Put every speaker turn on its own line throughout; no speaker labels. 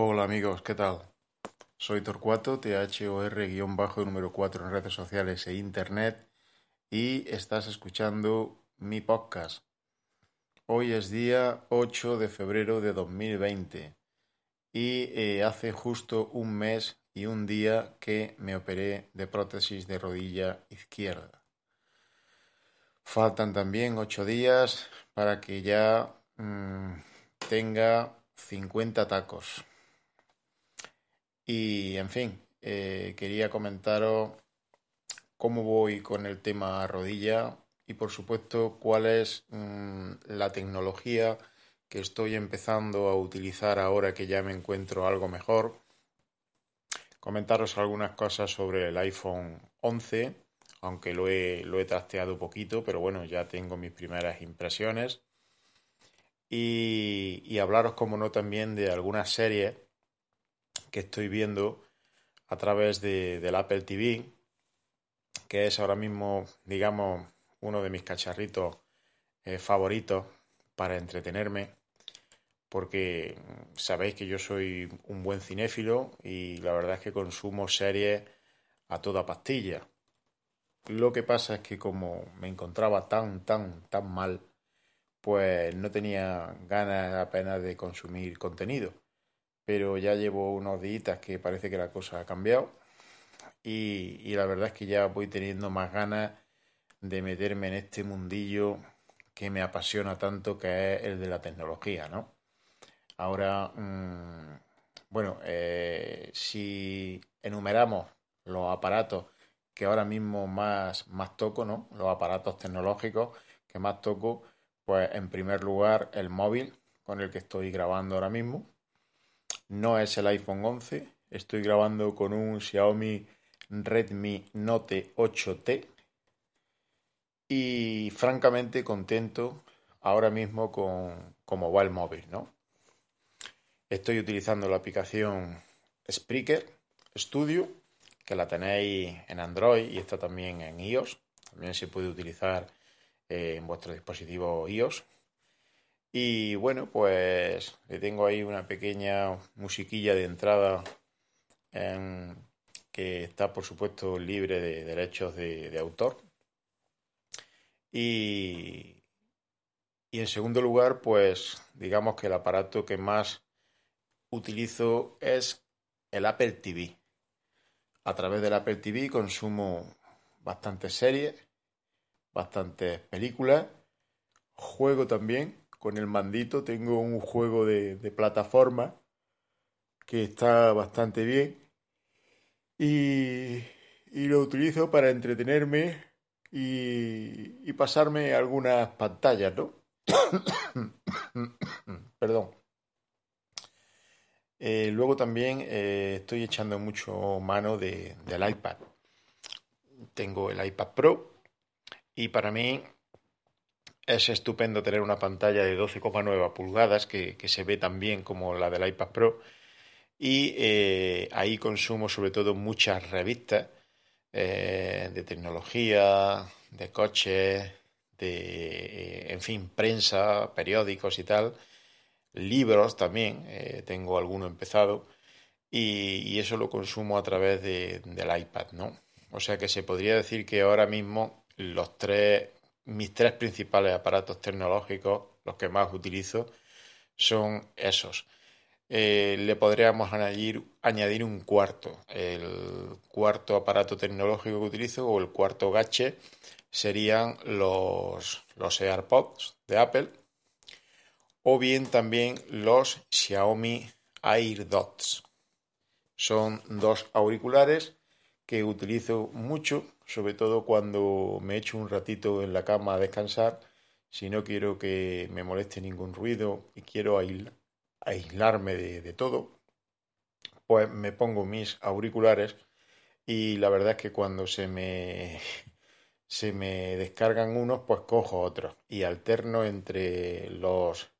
Hola amigos, ¿qué tal? Soy Torcuato, THOR-bajo número 4 en redes sociales e internet y estás escuchando mi podcast. Hoy es día 8 de febrero de 2020 y eh, hace justo un mes y un día que me operé de prótesis de rodilla izquierda. Faltan también 8 días para que ya mm, tenga 50 tacos. Y, en fin, eh, quería comentaros cómo voy con el tema rodilla y, por supuesto, cuál es mm, la tecnología que estoy empezando a utilizar ahora que ya me encuentro algo mejor. Comentaros algunas cosas sobre el iPhone 11, aunque lo he, lo he trasteado poquito, pero bueno, ya tengo mis primeras impresiones. Y, y hablaros, como no, también de algunas series que estoy viendo a través de, del Apple TV, que es ahora mismo, digamos, uno de mis cacharritos eh, favoritos para entretenerme, porque sabéis que yo soy un buen cinéfilo y la verdad es que consumo series a toda pastilla. Lo que pasa es que como me encontraba tan, tan, tan mal, pues no tenía ganas apenas de consumir contenido pero ya llevo unos días que parece que la cosa ha cambiado y, la verdad es que ya voy teniendo más ganas de meterme en este mundillo que me apasiona tanto, que es el de la tecnología, ¿no? Ahora, mm, bueno, eh, si enumeramos los aparatos que ahora mismo más, más toco, ¿no? Los aparatos tecnológicos que más toco, pues en primer lugar el móvil con el que estoy grabando ahora mismo, no es el iPhone 11. Estoy grabando con un Xiaomi Redmi Note 8T. Y francamente contento ahora mismo con cómo va móvil, ¿no? Estoy utilizando la aplicación Spreaker Studio, que la tenéis en Android y está también en iOS. También se puede utilizar eh, en vuestro dispositivo iOS y bueno, pues le tengo ahí una pequeña musiquilla de entrada que está por supuesto libre de derechos de, autor. Y, y en segundo lugar, pues digamos que el aparato que más utilizo es el Apple TV. A través del Apple TV consumo bastantes series, bastantes películas, juego también con el mandito. Tengo un juego de, plataforma que está bastante bien. Y, lo utilizo para entretenerme y, pasarme algunas pantallas, ¿no? Perdón. Eh, luego también eh, estoy echando mucho mano de, del iPad. Tengo el iPad Pro y para mí es estupendo tener una pantalla de 12,9 pulgadas que, se ve tan bien como la del iPad Pro. Y eh, ahí consumo sobre todo muchas revistas eh, de tecnología, de coches, de, eh, en fin, prensa, periódicos y tal, libros también, tengo alguno empezado. Y, eso lo consumo a través de, del iPad, ¿no? O sea que se podría decir que ahora mismo los tres mis tres principales aparatos tecnológicos, los que más utilizo, son esos. Eh, le podríamos añadir, añadir un cuarto. El cuarto aparato tecnológico que utilizo o el cuarto gache serían los, los AirPods de Apple o bien también los Xiaomi AirDots. Son dos auriculares que utilizo mucho, sobre todo cuando me echo un ratito en la cama a descansar, si no quiero que me moleste ningún ruido y quiero aislarme de, todo, pues me pongo mis auriculares y la verdad es que cuando se me se me descargan unos, pues cojo otros. Y alterno entre los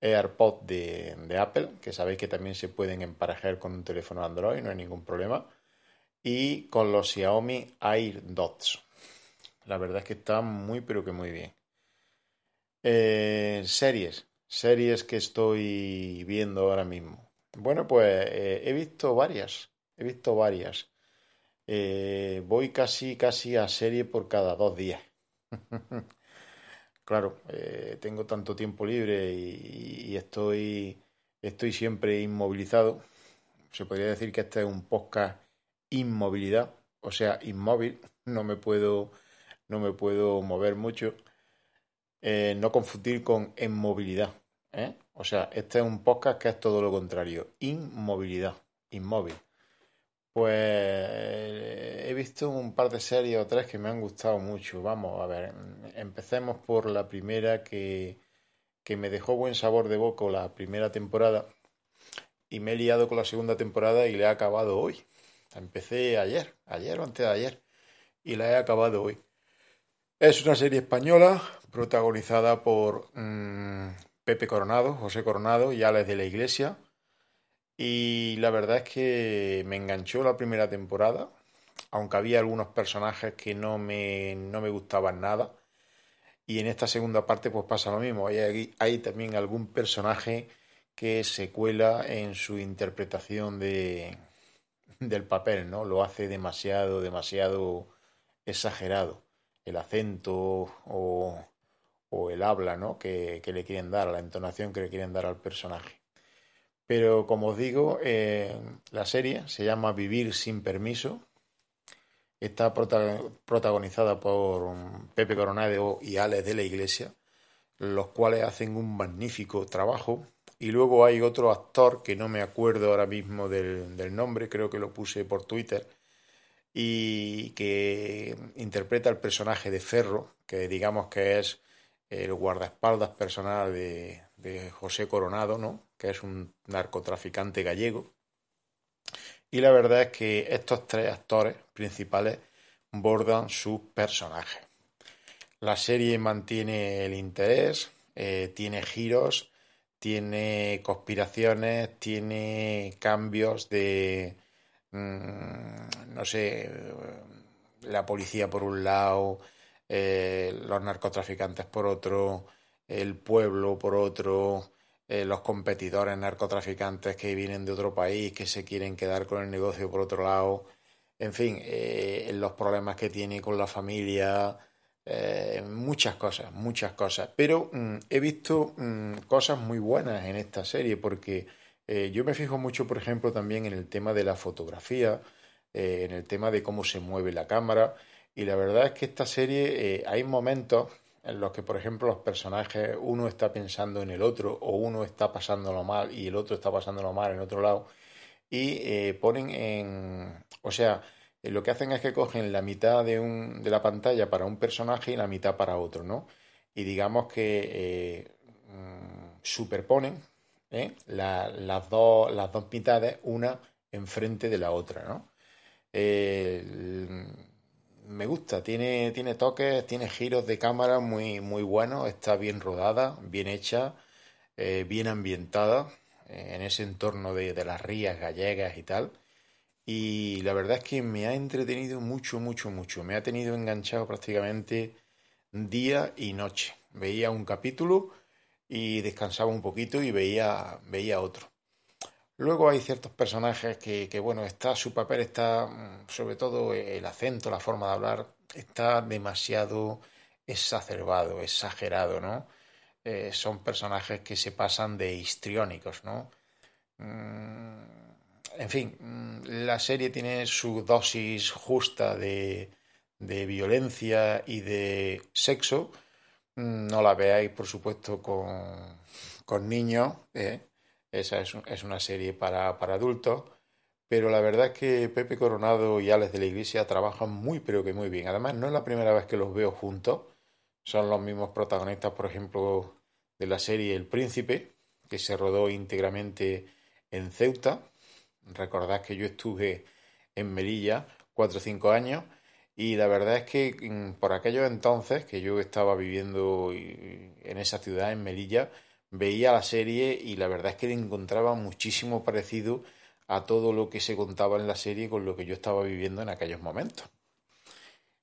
AirPods de, de, Apple, que sabéis que también se pueden emparejar con un teléfono Android, no hay ningún problema, y con los Xiaomi AirDots. La verdad es que están muy, pero que muy bien. Eh, series, series que estoy viendo ahora mismo. Bueno, pues eh, he visto varias, he visto varias. Eh, voy casi, casi a serie por cada dos días. claro, tengo tanto tiempo libre y, estoy, estoy siempre inmovilizado. Se podría decir que este es un podcast inmovilidad, o sea, inmóvil. No me puedo, no me puedo mover mucho. Eh, no confundir con inmovilidad. O sea, este es un podcast que es todo lo contrario. Inmovilidad, inmóvil. Pues he visto un par de series o tres que me han gustado mucho. Vamos a ver, empecemos por la primera que, que me dejó buen sabor de boca la primera temporada y me he liado con la segunda temporada y la he acabado hoy. Empecé ayer, ayer o antes de ayer y la he acabado hoy. Es una serie española protagonizada por mm, Pepe Coronado, José Coronado y Alex de la Iglesia y la verdad es que me enganchó la primera temporada, aunque había algunos personajes que no me, no me gustaban nada. Y en esta segunda parte pues pasa lo mismo. Hay, hay también algún personaje que se cuela en su interpretación de, del papel, ¿no? Lo hace demasiado, demasiado exagerado. El acento o, o el habla, ¿no? Que, le quieren dar, la entonación que le quieren dar al personaje. Pero como os digo, eh, la serie se llama Vivir sin permiso. Está protagonizada por Pepe Coronado y Alex de la Iglesia, los cuales hacen un magnífico trabajo. Y luego hay otro actor que no me acuerdo ahora mismo del, del nombre, creo que lo puse por Twitter, y que interpreta el personaje de Ferro, que digamos que es el guardaespaldas personal de, José Coronado, ¿no? que es un narcotraficante gallego. Y la verdad es que estos tres actores principales bordan sus personajes. La serie mantiene el interés, eh, tiene giros, tiene conspiraciones, tiene cambios de, mm, no sé, la policía por un lado, eh, los narcotraficantes por otro, el pueblo por otro, eh, los competidores narcotraficantes que vienen de otro país, que se quieren quedar con el negocio por otro lado, en fin, eh, los problemas que tiene con la familia, eh, muchas cosas, muchas cosas. Pero mm, he visto mm, cosas muy buenas en esta serie porque yo me fijo mucho, por ejemplo, también en el tema de la fotografía, en el tema de cómo se mueve la cámara. Y la verdad es que esta serie hay momentos en los que, por ejemplo, los personajes, uno está pensando en el otro o uno está pasándolo mal y el otro está pasándolo mal en otro lado, y eh, ponen en... O sea, eh, lo que hacen es que cogen la mitad de, un, de la pantalla para un personaje y la mitad para otro, ¿no? Y digamos que eh, mm, superponen las, dos, las dos mitades, una enfrente de la otra, ¿no? me gusta, tiene, tiene toques, tiene giros de cámara muy, muy buenos, está bien rodada, bien hecha, eh, bien ambientada eh, en ese entorno de, de, las rías gallegas y tal. Y la verdad es que me ha entretenido mucho, mucho, mucho. Me ha tenido enganchado prácticamente día y noche. Veía un capítulo y descansaba un poquito y veía, veía otro. Luego hay ciertos personajes que, bueno, está, su papel está, mm, sobre todo el acento, la forma de hablar, está demasiado exacerbado, exagerado, ¿no? Eh, son personajes que se pasan de histriónicos, ¿no? Mm, en fin, la serie tiene su dosis justa de, violencia y de sexo. No la veáis, por supuesto, con, con niños, ¿eh? Esa es, una serie para, para adultos. Pero la verdad es que Pepe Coronado y Alex de la Iglesia trabajan muy, pero que muy bien. Además, no es la primera vez que los veo juntos. Son los mismos protagonistas, por ejemplo, de la serie El Príncipe, que se rodó íntegramente en Ceuta. Recordad que yo estuve en Melilla cuatro o cinco años y la verdad es que mm, por aquellos entonces que yo estaba viviendo en esa ciudad, en Melilla, veía la serie y la verdad es que le encontraba muchísimo parecido a todo lo que se contaba en la serie con lo que yo estaba viviendo en aquellos momentos.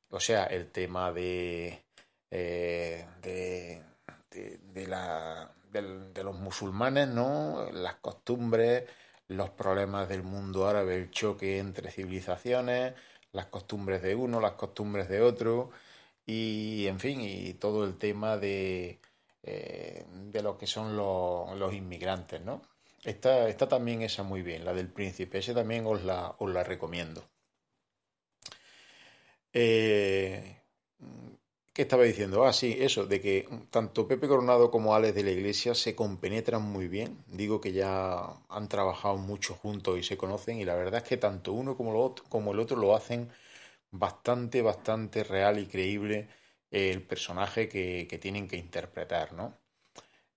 O sea, el tema de, eh, de, de, la, de, los musulmanes, ¿no? Las costumbres, los problemas del mundo árabe, el choque entre civilizaciones, las costumbres de uno, las costumbres de otro, y en fin, y todo el tema de, eh, de lo que son los, inmigrantes, ¿no? Está, está también esa muy bien, la del príncipe, ese también os la, os la recomiendo. Eh, ¿Qué estaba diciendo? Ah, sí, eso, de que tanto Pepe Coronado como Alex de la Iglesia se compenetran muy bien. Digo que ya han trabajado mucho juntos y se conocen y la verdad es que tanto uno como, otro, el otro lo hacen bastante, bastante real y creíble el personaje que, tienen que interpretar, ¿no?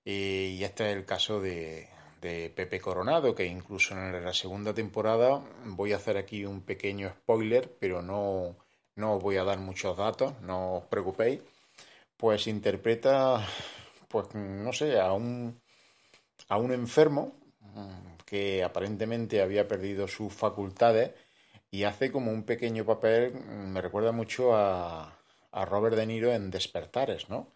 Y este es el caso de Pepe Coronado, que incluso en la segunda temporada voy a hacer aquí un pequeño spoiler, pero no no os voy a dar muchos datos, no os preocupéis, pues interpreta, pues no sé, a un, a un enfermo mm, que aparentemente había perdido sus facultades y hace como un pequeño papel, mm, me recuerda mucho a, a Robert De Niro en Despertares, ¿no?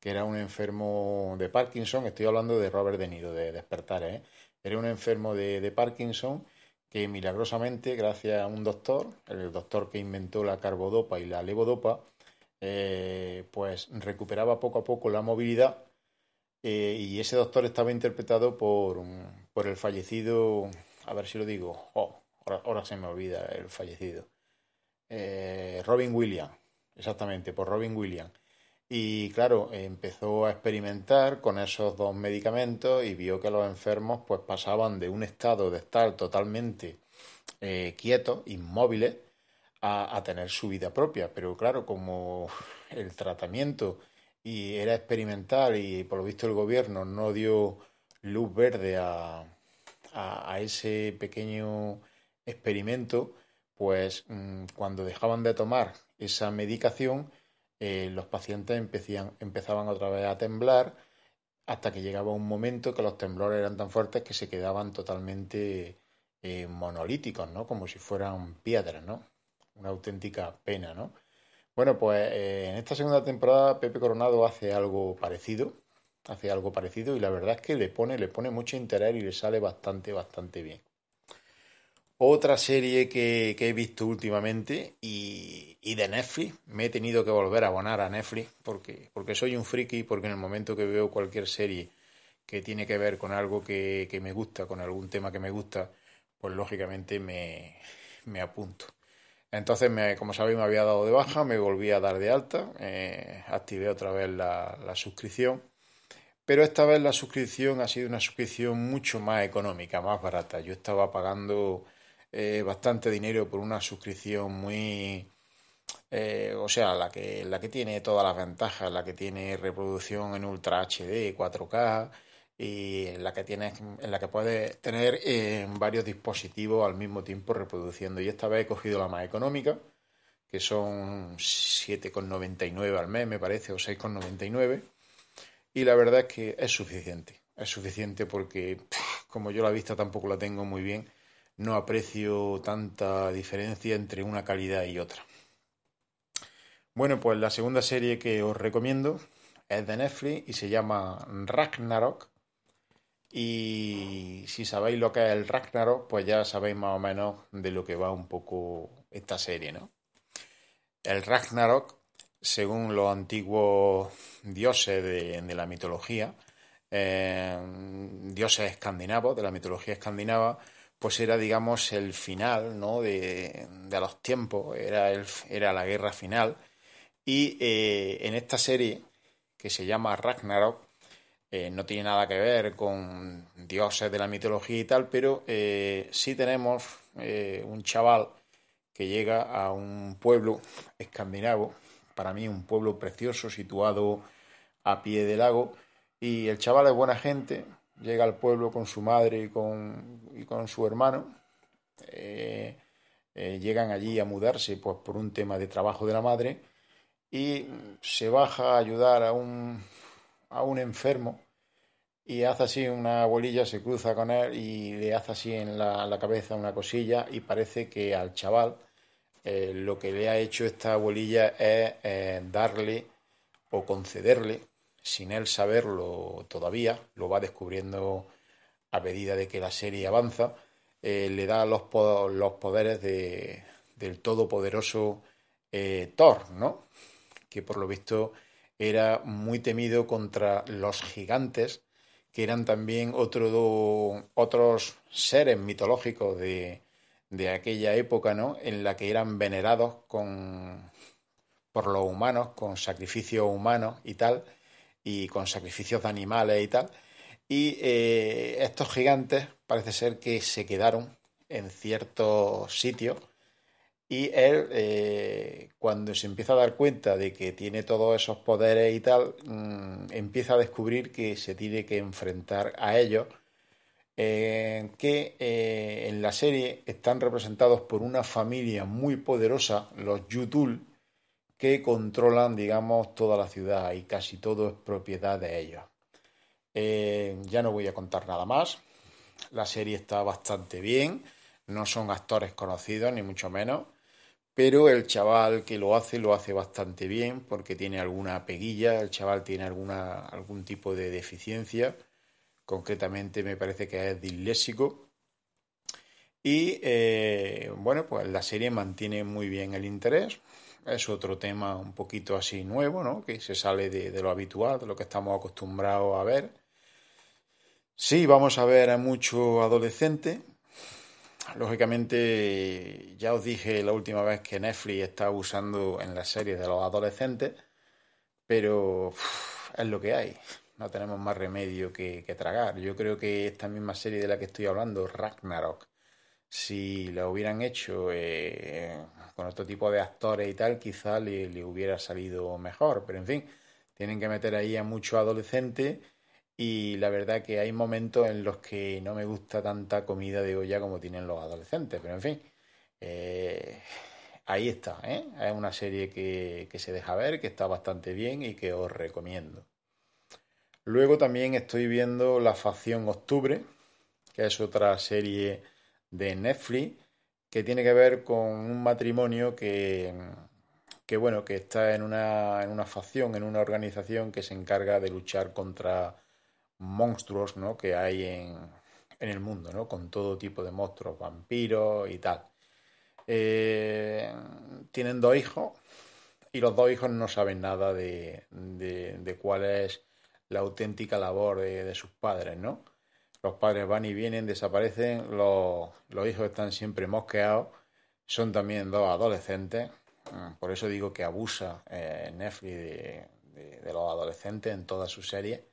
Que era un enfermo de Parkinson, estoy hablando de Robert De Niro, de Despertares, ¿eh? Era un enfermo de, de Parkinson que milagrosamente, gracias a un doctor, el doctor que inventó la carbodopa y la levodopa, eh, pues recuperaba poco a poco la movilidad eh, y ese doctor estaba interpretado por, por el fallecido, a ver si lo digo, oh, ahora, se me olvida el fallecido, eh, Robin Williams, exactamente, por Robin Williams. Y claro, empezó a experimentar con esos dos medicamentos y vio que los enfermos pues pasaban de un estado de estar totalmente eh, quietos, inmóviles, a, tener su vida propia. Pero claro, como el tratamiento y era experimental y por lo visto el gobierno no dio luz verde a, ese pequeño experimento, pues mm, cuando dejaban de tomar esa medicación, eh, los pacientes empezaban otra vez a temblar hasta que llegaba un momento que los temblores eran tan fuertes que se quedaban totalmente eh, monolíticos, ¿no? Como si fueran piedras, ¿no? Una auténtica pena, ¿no? Bueno, pues eh, en esta segunda temporada Pepe Coronado hace algo parecido, hace algo parecido y la verdad es que le pone, le pone mucho interés y le sale bastante, bastante bien. Otra serie que, he visto últimamente y, de Netflix, me he tenido que volver a abonar a Netflix porque, porque soy un friki, porque en el momento que veo cualquier serie que tiene que ver con algo que, me gusta, con algún tema que me gusta, pues lógicamente me, apunto. Entonces, como sabéis, me había dado de baja, me volví a dar de alta, eh, activé otra vez la, la suscripción, pero esta vez la suscripción ha sido una suscripción mucho más económica, más barata. Yo estaba pagando eh, bastante dinero por una suscripción muy... Eh, o sea, la que, la que tiene todas las ventajas, la que tiene reproducción en Ultra HD, 4K y la que tienes, en la que puedes tener eh, varios dispositivos al mismo tiempo reproduciendo. Y esta vez he cogido la más económica, que son 7,99 al mes, me parece, o 6,99. Y la verdad es que es suficiente. Es suficiente porque, como yo la vista tampoco la tengo muy bien, no aprecio tanta diferencia entre una calidad y otra. Bueno, pues la segunda serie que os recomiendo es de Netflix y se llama Ragnarok. Y si sabéis lo que es el Ragnarok, pues ya sabéis más o menos de lo que va un poco esta serie, ¿no? El Ragnarok, según los antiguos dioses de, la mitología, eh, dioses escandinavos, de la mitología escandinava, pues era, digamos, el final ¿no? de, los tiempos, era, el, era la guerra final. Y eh, en esta serie, que se llama Ragnarok, eh, no tiene nada que ver con dioses de la mitología y tal, pero sí tenemos un chaval que llega a un pueblo escandinavo, para mí un pueblo precioso situado a pie del lago, y el chaval es buena gente, llega al pueblo con su madre y con, y con su hermano, eh, eh, llegan allí a mudarse pues, por un tema de trabajo de la madre y se baja a ayudar a un, a un enfermo y hace así una bolilla, se cruza con él y le hace así en la, cabeza una cosilla y parece que al chaval eh, lo que le ha hecho esta bolilla es darle o concederle, sin él saberlo todavía, lo va descubriendo a medida de que la serie avanza, eh, le da los, los poderes de, del todopoderoso eh, Thor, ¿no? Que por lo visto era muy temido contra los gigantes, que eran también otro, otros seres mitológicos de, de aquella época, ¿no? En la que eran venerados con, por los humanos, con sacrificios humanos y tal, y con sacrificios de animales y tal. Y eh, estos gigantes parece ser que se quedaron en ciertos sitios y él, eh, cuando se empieza a dar cuenta de que tiene todos esos poderes y tal, mm, empieza a descubrir que se tiene que enfrentar a ellos, eh, que en la serie están representados por una familia muy poderosa, los Yutul, que controlan, digamos, toda la ciudad y casi todo es propiedad de ellos. Eh, ya no voy a contar nada más. La serie está bastante bien. No son actores conocidos, ni mucho menos. Pero el chaval que lo hace, lo hace bastante bien porque tiene alguna peguilla. El chaval tiene alguna, algún tipo de deficiencia. Concretamente me parece que es disléxico. Y eh, bueno, pues la serie mantiene muy bien el interés es otro tema un poquito así nuevo, ¿no? Que se sale de, lo habitual, de lo que estamos acostumbrados a ver. Sí, vamos a ver a mucho adolescente. Lógicamente, ya os dije la última vez que Netflix está usando en las series de los adolescentes, pero es lo que hay. No tenemos más remedio que, que tragar. Yo creo que esta misma serie de la que estoy hablando, Ragnarok, si la hubieran hecho eh, con otro tipo de actores y tal, quizá le, hubiera salido mejor. Pero en fin, tienen que meter ahí a muchos adolescentes y la verdad que hay momentos en los que no me gusta tanta comida de olla como tienen los adolescentes. Pero en fin, eh, ahí está. ¿eh? Es una serie que, que se deja ver, que está bastante bien y que os recomiendo. Luego también estoy viendo La Facción Octubre, que es otra serie de Netflix que tiene que ver con un matrimonio que, que bueno, que está en una, en una facción, en una organización que se encarga de luchar contra monstruos ¿no? que hay en, en el mundo, ¿no? con todo tipo de monstruos, vampiros y tal. Eh, tienen dos hijos y los dos hijos no saben nada de, de, cuál es la auténtica labor de, de sus padres, ¿no? Los padres van y vienen, desaparecen, los, hijos están siempre mosqueados, son también dos adolescentes, mm, por eso digo que abusa eh, Netflix de, los adolescentes en toda su serie.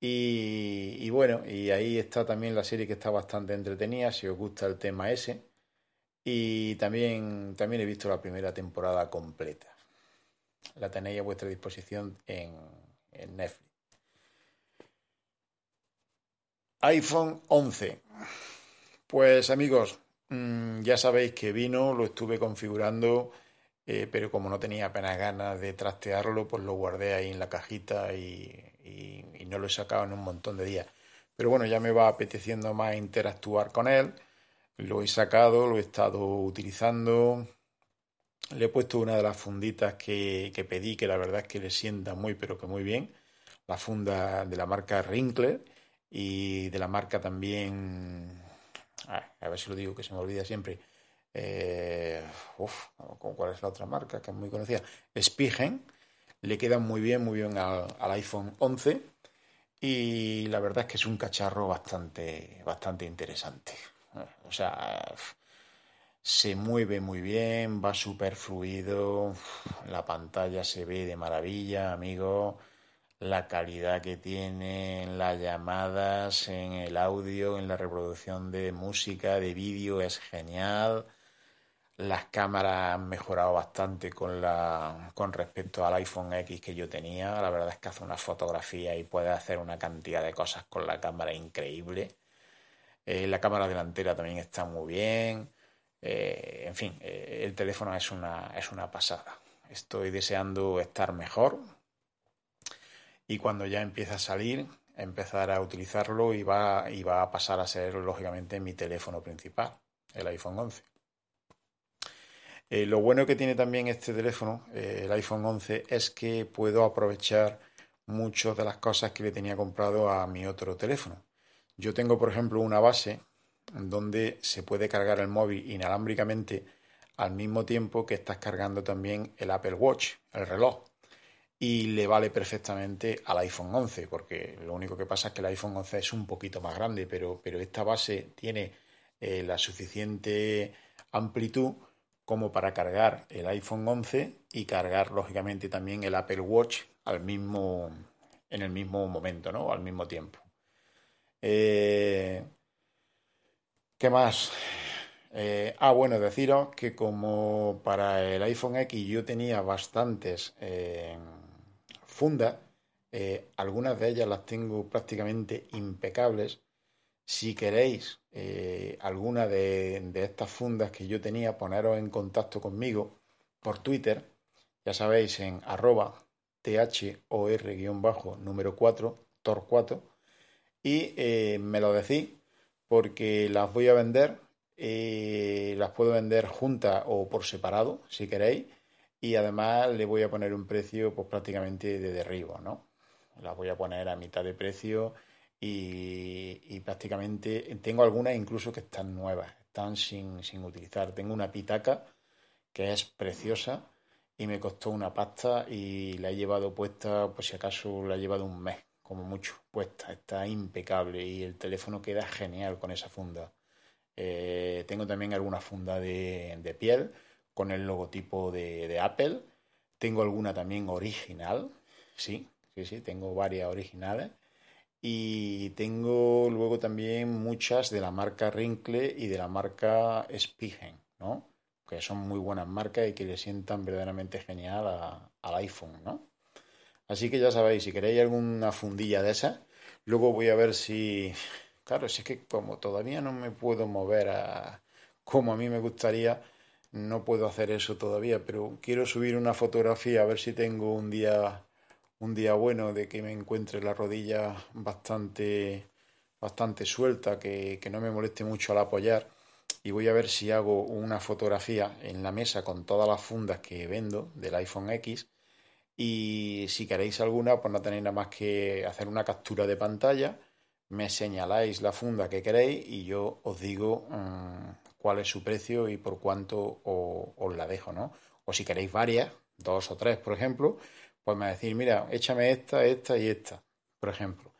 Y, bueno, y ahí está también la serie que está bastante entretenida, si os gusta el tema ese. Y también, también he visto la primera temporada completa. La tenéis a vuestra disposición en Netflix. iPhone 11. Pues amigos, mm, ya sabéis que vino, lo estuve configurando, eh, pero como no tenía apenas ganas de trastearlo, pues lo guardé ahí en la cajita y, no lo he sacado en un montón de días. Pero bueno, ya me va apeteciendo más interactuar con él. Lo he sacado, lo he estado utilizando. Le he puesto una de las funditas que, pedí, que la verdad es que le sienta muy, pero que muy bien. La funda de la marca Rinkler y de la marca también, a ver si lo digo que se me olvida siempre, eh, ¿cuál es la otra marca que es muy conocida? Spigen, le queda muy bien, muy bien al, iPhone 11 y la verdad es que es un cacharro bastante, bastante interesante. O sea, se mueve muy bien, va súper fluido, la pantalla se ve de maravilla, amigo la calidad que tiene en las llamadas, en el audio, en la reproducción de música, de vídeo, es genial. Las cámaras han mejorado bastante con, la, con respecto al iPhone X que yo tenía. La verdad es que hace una fotografía y puede hacer una cantidad de cosas con la cámara increíble. Eh, la cámara delantera también está muy bien. Eh, en fin, eh, el teléfono es una, es una pasada. Estoy deseando estar mejor y cuando ya empiece a salir, empezar a utilizarlo y va, y va a pasar a ser, lógicamente, mi teléfono principal, el iPhone 11. lo bueno que tiene también este teléfono, el iPhone 11, es que puedo aprovechar muchas de las cosas que le tenía comprado a mi otro teléfono. Yo tengo, por ejemplo, una base donde se puede cargar el móvil inalámbricamente al mismo tiempo que estás cargando también el Apple Watch, el reloj. Y le vale perfectamente al iPhone 11, porque lo único que pasa es que el iPhone 11 es un poquito más grande, pero, pero esta base tiene eh, la suficiente amplitud como para cargar el iPhone 11 y cargar lógicamente también el Apple Watch al mismo, en el mismo momento, ¿no? Al mismo tiempo. Eh, ¿Qué más? Eh, ah, bueno, deciros que como para el iPhone X yo tenía bastantes eh, fundas, algunas de ellas las tengo prácticamente impecables. Si queréis alguna de, estas fundas que yo tenía, poneros en contacto conmigo por Twitter, ya sabéis, en arroba thor-número 4, tor4, y eh, me lo decís porque las voy a vender, eh, las puedo vender juntas o por separado, si queréis, y además le voy a poner un precio pues prácticamente de derribo, ¿no? Las voy a poner a mitad de precio y, prácticamente tengo algunas incluso que están nuevas, están sin, sin utilizar. Tengo una pitaca que es preciosa y me costó una pasta y la he llevado puesta, por si acaso la he llevado un mes como mucho puesta, está impecable y el teléfono queda genial con esa funda. Eh, tengo también alguna funda de, piel con el logotipo de, Apple. Tengo alguna también original, sí, sí, sí, tengo varias originales. Y tengo luego también muchas de la marca Rinkle y de la marca Spigen, ¿no? Que son muy buenas marcas y que le sientan verdaderamente genial al iPhone, ¿no? Así que ya sabéis, si queréis alguna fundilla de esas, luego voy a ver si... Claro, es que como todavía no me puedo mover a como a mí me gustaría, no puedo hacer eso todavía, pero quiero subir una fotografía a ver si tengo un día un día bueno de que me encuentre la rodilla bastante bastante suelta, que, que no me moleste mucho al apoyar. Y voy a ver si hago una fotografía en la mesa con todas las fundas que vendo del iPhone X. Y si queréis alguna, pues no tenéis nada más que hacer una captura de pantalla, me señaláis la funda que queréis y yo os digo mm, cuál es su precio y por cuánto os, la dejo, ¿no? O si queréis varias, dos o tres, por ejemplo, pues me decís, mira, échame esta, esta y esta, por ejemplo.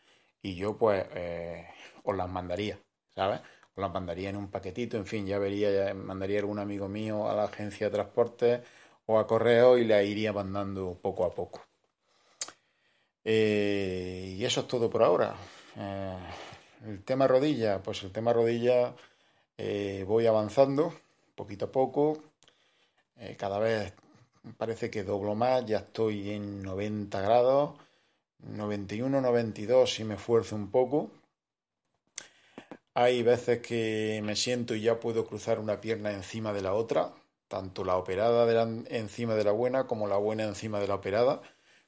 Y yo pues eh, os las mandaría, ¿sabes? Os las mandaría en un paquetito, en fin, ya vería, mandaría algún amigo mío a la agencia de transporte o a correo y la iría mandando poco a poco. Eh, y eso es todo por ahora. Eh, el tema rodilla, pues el tema rodilla eh, voy avanzando poquito a poco. cada vez parece que doblo más, ya estoy en 90 grados, 91, 92 si me esfuerzo un poco. Hay veces que me siento y ya puedo cruzar una pierna encima de la otra, tanto la operada encima de la buena como la buena encima de la operada,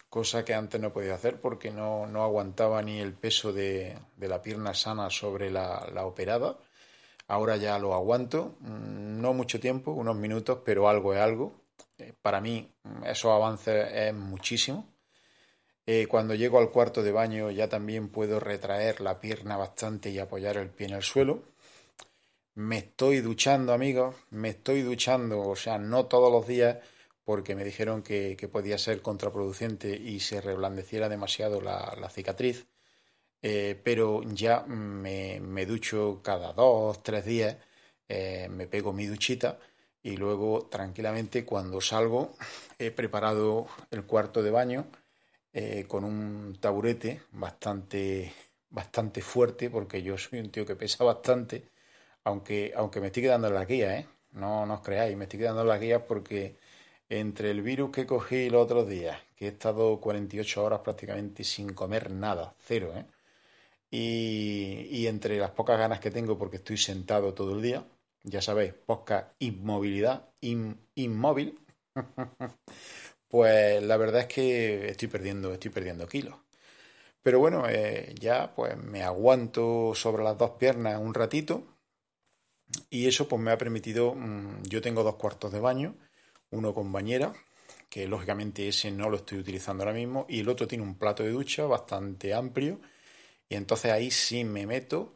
cosa que antes no podía hacer porque no, aguantaba ni el peso de, la pierna sana sobre la, operada. Ahora ya lo aguanto, mm, no mucho tiempo, unos minutos, pero algo es algo. Eh, para mí esos avances es muchísimo. Eh, cuando llego al cuarto de baño ya también puedo retraer la pierna bastante y apoyar el pie en el suelo. Me estoy duchando, amigos, me estoy duchando, o sea, no todos los días, porque me dijeron que, podía ser contraproducente y se reblandeciera demasiado la, cicatriz. Eh, pero ya me, ducho cada dos, tres días, eh, me pego mi duchita y luego tranquilamente cuando salgo he preparado el cuarto de baño eh, con un taburete bastante, bastante fuerte, porque yo soy un tío que pesa bastante, aunque, aunque me estoy quedando en la guía, ¿eh? No, no os creáis, me estoy quedando en la guía porque entre el virus que cogí los otros días, que he estado 48 horas prácticamente sin comer nada, cero, ¿eh? Y, entre las pocas ganas que tengo porque estoy sentado todo el día, ya sabéis, poca inmovilidad, inmóvil, pues la verdad es que estoy perdiendo, estoy perdiendo kilos. Pero bueno, eh, ya pues me aguanto sobre las dos piernas un ratito y eso pues me ha permitido, mm, yo tengo dos cuartos de baño, uno con bañera, que lógicamente ese no lo estoy utilizando ahora mismo, y el otro tiene un plato de ducha bastante amplio, y entonces ahí sí me meto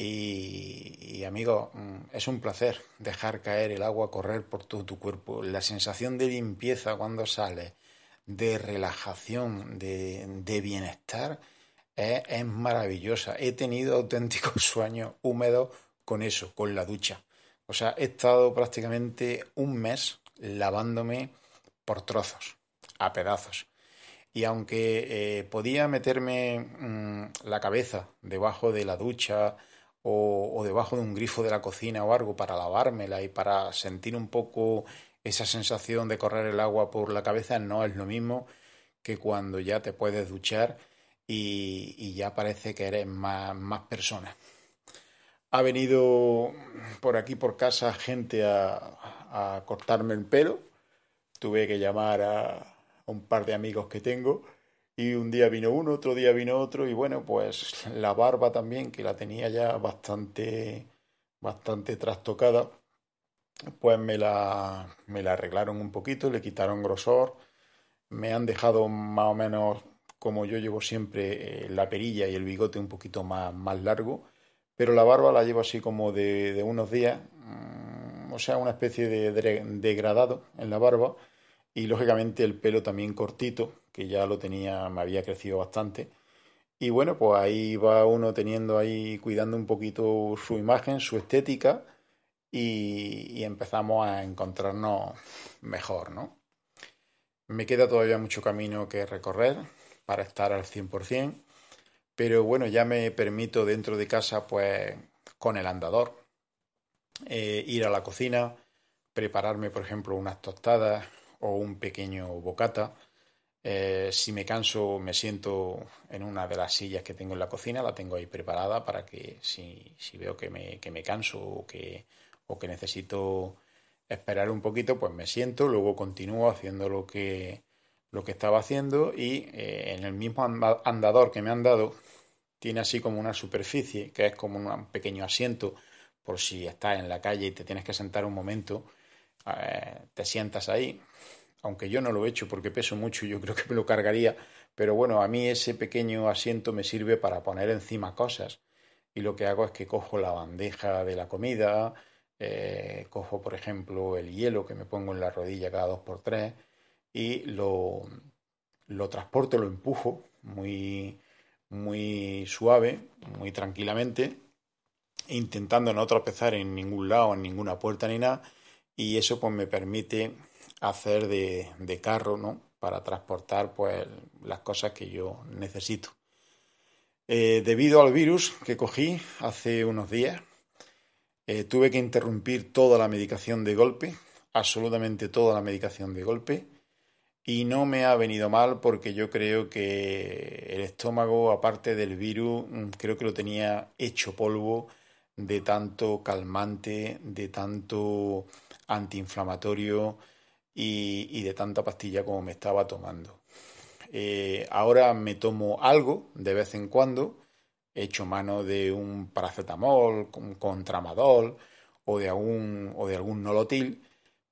y, amigo, mm, es un placer dejar caer el agua, correr por todo tu cuerpo. La sensación de limpieza cuando sales, de relajación, de, bienestar, es, es, maravillosa. He tenido auténticos sueños húmedos con eso, con la ducha. O sea, he estado prácticamente un mes lavándome por trozos, a pedazos. Y aunque eh, podía meterme mm, la cabeza debajo de la ducha o, debajo de un grifo de la cocina o algo para lavármela y para sentir un poco esa sensación de correr el agua por la cabeza, no es lo mismo que cuando ya te puedes duchar y, ya parece que eres más, más persona. Ha venido por aquí por casa gente a cortarme el pelo. Tuve que llamar a, un par de amigos que tengo y un día vino uno, otro día vino otro y bueno, pues la barba también, que la tenía ya bastante, bastante trastocada, pues me la, me la arreglaron un poquito, le quitaron grosor, me han dejado más o menos como yo llevo siempre eh, la perilla y el bigote un poquito más, más largo, pero la barba la llevo así como de, de unos días, mm, o sea, una especie de degradado en la barba y lógicamente el pelo también cortito, que ya lo tenía, me había crecido bastante. Y bueno, pues ahí va uno teniendo ahí, cuidando un poquito su imagen, su estética, y, empezamos a encontrarnos mejor, ¿no? Me queda todavía mucho camino que recorrer para estar al 100%, pero bueno, ya me permito dentro de casa, pues con el andador, eh, ir a la cocina, prepararme, por ejemplo, unas tostadas, o un pequeño bocata. Eh, si me canso, me siento en una de las sillas que tengo en la cocina, la tengo ahí preparada para que si, veo que me, que me canso o que, o que necesito esperar un poquito, pues me siento, luego continúo haciendo lo que, lo que estaba haciendo y eh, en el mismo andador que me han dado tiene así como una superficie que es como un pequeño asiento por si estás en la calle y te tienes que sentar un momento, eh, te sientas ahí, aunque yo no lo he hecho porque peso mucho yo creo que me lo cargaría, pero bueno, a mí ese pequeño asiento me sirve para poner encima cosas. Y lo que hago es que cojo la bandeja de la comida, eh, cojo por ejemplo el hielo que me pongo en la rodilla cada dos por tres y lo, lo transporto, lo empujo muy, muy suave, muy tranquilamente, intentando no tropezar en ningún lado, en ninguna puerta ni nada, y eso pues me permite hacer de, de carro, ¿no? Para transportar pues las cosas que yo necesito. Eh, debido al virus que cogí hace unos días, eh, tuve que interrumpir toda la medicación de golpe, absolutamente toda la medicación de golpe, y no me ha venido mal porque yo creo que el estómago, aparte del virus, mm, creo que lo tenía hecho polvo de tanto calmante, de tanto antiinflamatorio, y, de tanta pastilla como me estaba tomando. Eh, ahora me tomo algo de vez en cuando, he hecho mano de un paracetamol, un contramadol o de algún, o de algún nolotil,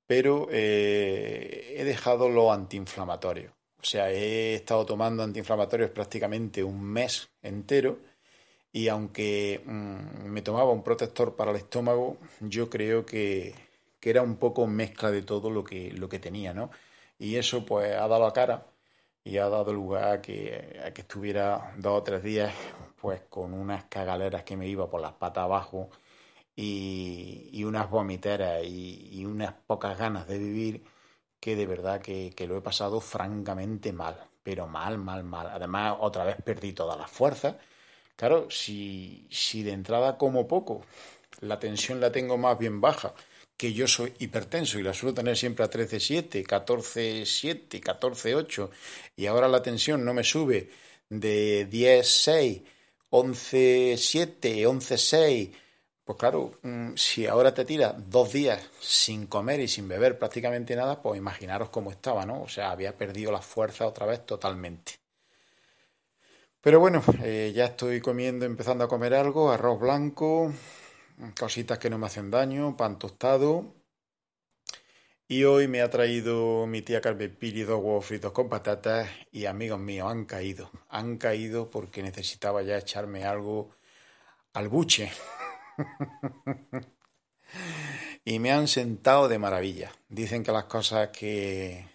pero eh, he dejado lo antiinflamatorio. O sea, he estado tomando antiinflamatorios prácticamente un mes entero y aunque mm, me tomaba un protector para el estómago, yo creo que, que era un poco mezcla de todo lo que, lo que tenía, ¿no? Y eso pues ha dado la cara y ha dado lugar a que, a que estuviera dos o tres días pues con unas cagaleras que me iba por las patas abajo y, unas vomiteras y, unas pocas ganas de vivir que de verdad que, que lo he pasado francamente mal, pero mal, mal, mal. Además, otra vez perdí todas las fuerzas. Claro, si, si de entrada como poco, la tensión la tengo más bien baja, que yo soy hipertenso y la suelo tener siempre a 13,7, 14,7, 14,8 y ahora la tensión no me sube de 10,6, 11,7, 11,6, pues claro, mm, si ahora te tiras dos días sin comer y sin beber prácticamente nada, pues imaginaros cómo estaba, ¿no? O sea, había perdido la fuerza otra vez totalmente. Pero bueno, eh, ya estoy comiendo, empezando a comer algo, arroz blanco, cositas que no me hacen daño, pan tostado. Y hoy me ha traído mi tía Carmen Piri dos huevos fritos con patatas y amigos míos han caído. Han caído porque necesitaba ya echarme algo al buche. y me han sentado de maravilla. Dicen que las cosas que,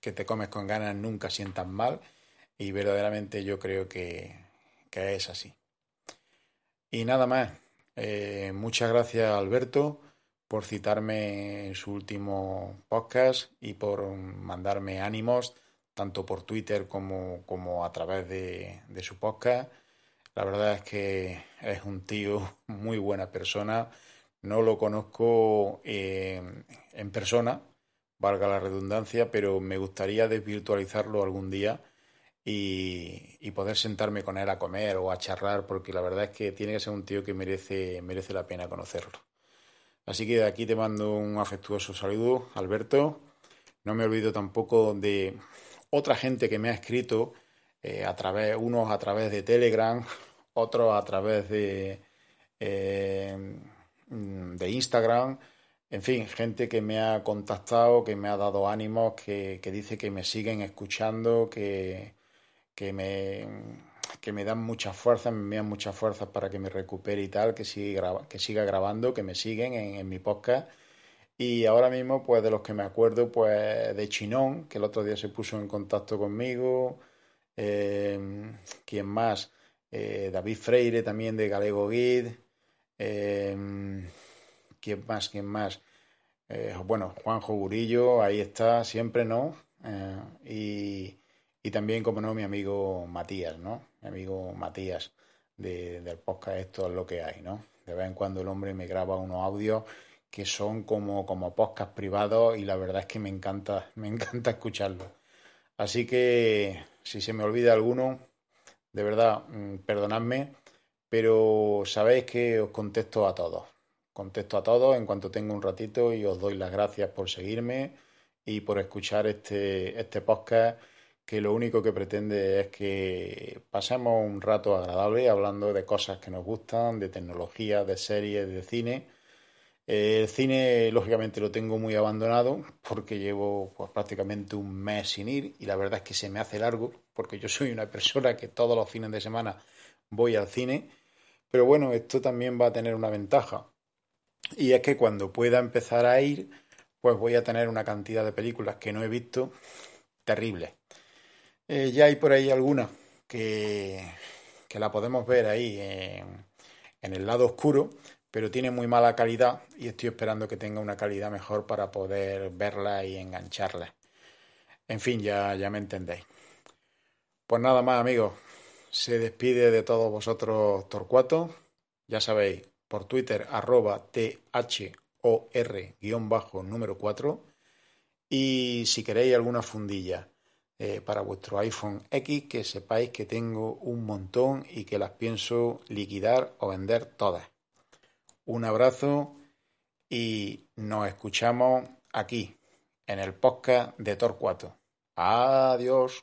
que te comes con ganas nunca sientan mal y verdaderamente yo creo que, que es así. Y nada más. Eh, muchas gracias Alberto por citarme en su último podcast y por mandarme ánimos tanto por Twitter como, como a través de, su podcast. La verdad es que es un tío muy buena persona. No lo conozco eh, en persona, valga la redundancia, pero me gustaría desvirtualizarlo algún día y, poder sentarme con él a comer o a charlar, porque la verdad es que tiene que ser un tío que merece, merece la pena conocerlo. Así que de aquí te mando un afectuoso saludo, Alberto. No me olvido tampoco de otra gente que me ha escrito, eh, a través, unos a través de Telegram, otros a través de, eh, de Instagram. En fin, gente que me ha contactado, que me ha dado ánimos, que dice que me siguen escuchando, que, que me, que me dan muchas fuerzas, me envían muchas fuerzas para que me recupere y tal, que siga, que siga grabando, que me siguen en, mi podcast. Y ahora mismo, pues de los que me acuerdo, pues de Chinón, que el otro día se puso en contacto conmigo. Eh, ¿Quién más? Eh, David Freire, también de Galego Guide. Eh, ¿Quién más? ¿Quién más? bueno, Juanjo Gurillo, ahí está, siempre, ¿no? y, y también, como no, mi amigo Matías, ¿no? Mi amigo Matías de, del podcast Esto es lo que hay, ¿no? De vez en cuando el hombre me graba unos audios que son como, como podcast privados y la verdad es que me encanta, me encanta escucharlo. Así que si se me olvida alguno, de verdad, mm, perdonadme, pero sabéis que os contesto a todos. Contesto a todos en cuanto tengo un ratito y os doy las gracias por seguirme y por escuchar este, este podcast que lo único que pretende es que pasemos un rato agradable hablando de cosas que nos gustan, de tecnología, de series, de cine. el cine, lógicamente, lo tengo muy abandonado porque llevo pues, prácticamente un mes sin ir y la verdad es que se me hace largo porque yo soy una persona que todos los fines de semana voy al cine. Pero bueno, esto también va a tener una ventaja y es que cuando pueda empezar a ir, pues voy a tener una cantidad de películas que no he visto terribles. Eh, ya hay por ahí alguna que, que la podemos ver ahí en, el lado oscuro, pero tiene muy mala calidad y estoy esperando que tenga una calidad mejor para poder verla y engancharla. En fin, ya, ya me entendéis. Pues nada más, amigos. Se despide de todos vosotros Torcuato. Ya sabéis, por Twitter, arroba THOR-número 4. Y si queréis alguna fundilla eh, para vuestro iPhone X, que sepáis que tengo un montón y que las pienso liquidar o vender todas. Un abrazo y nos escuchamos aquí, en el podcast de Torcuato. Adiós.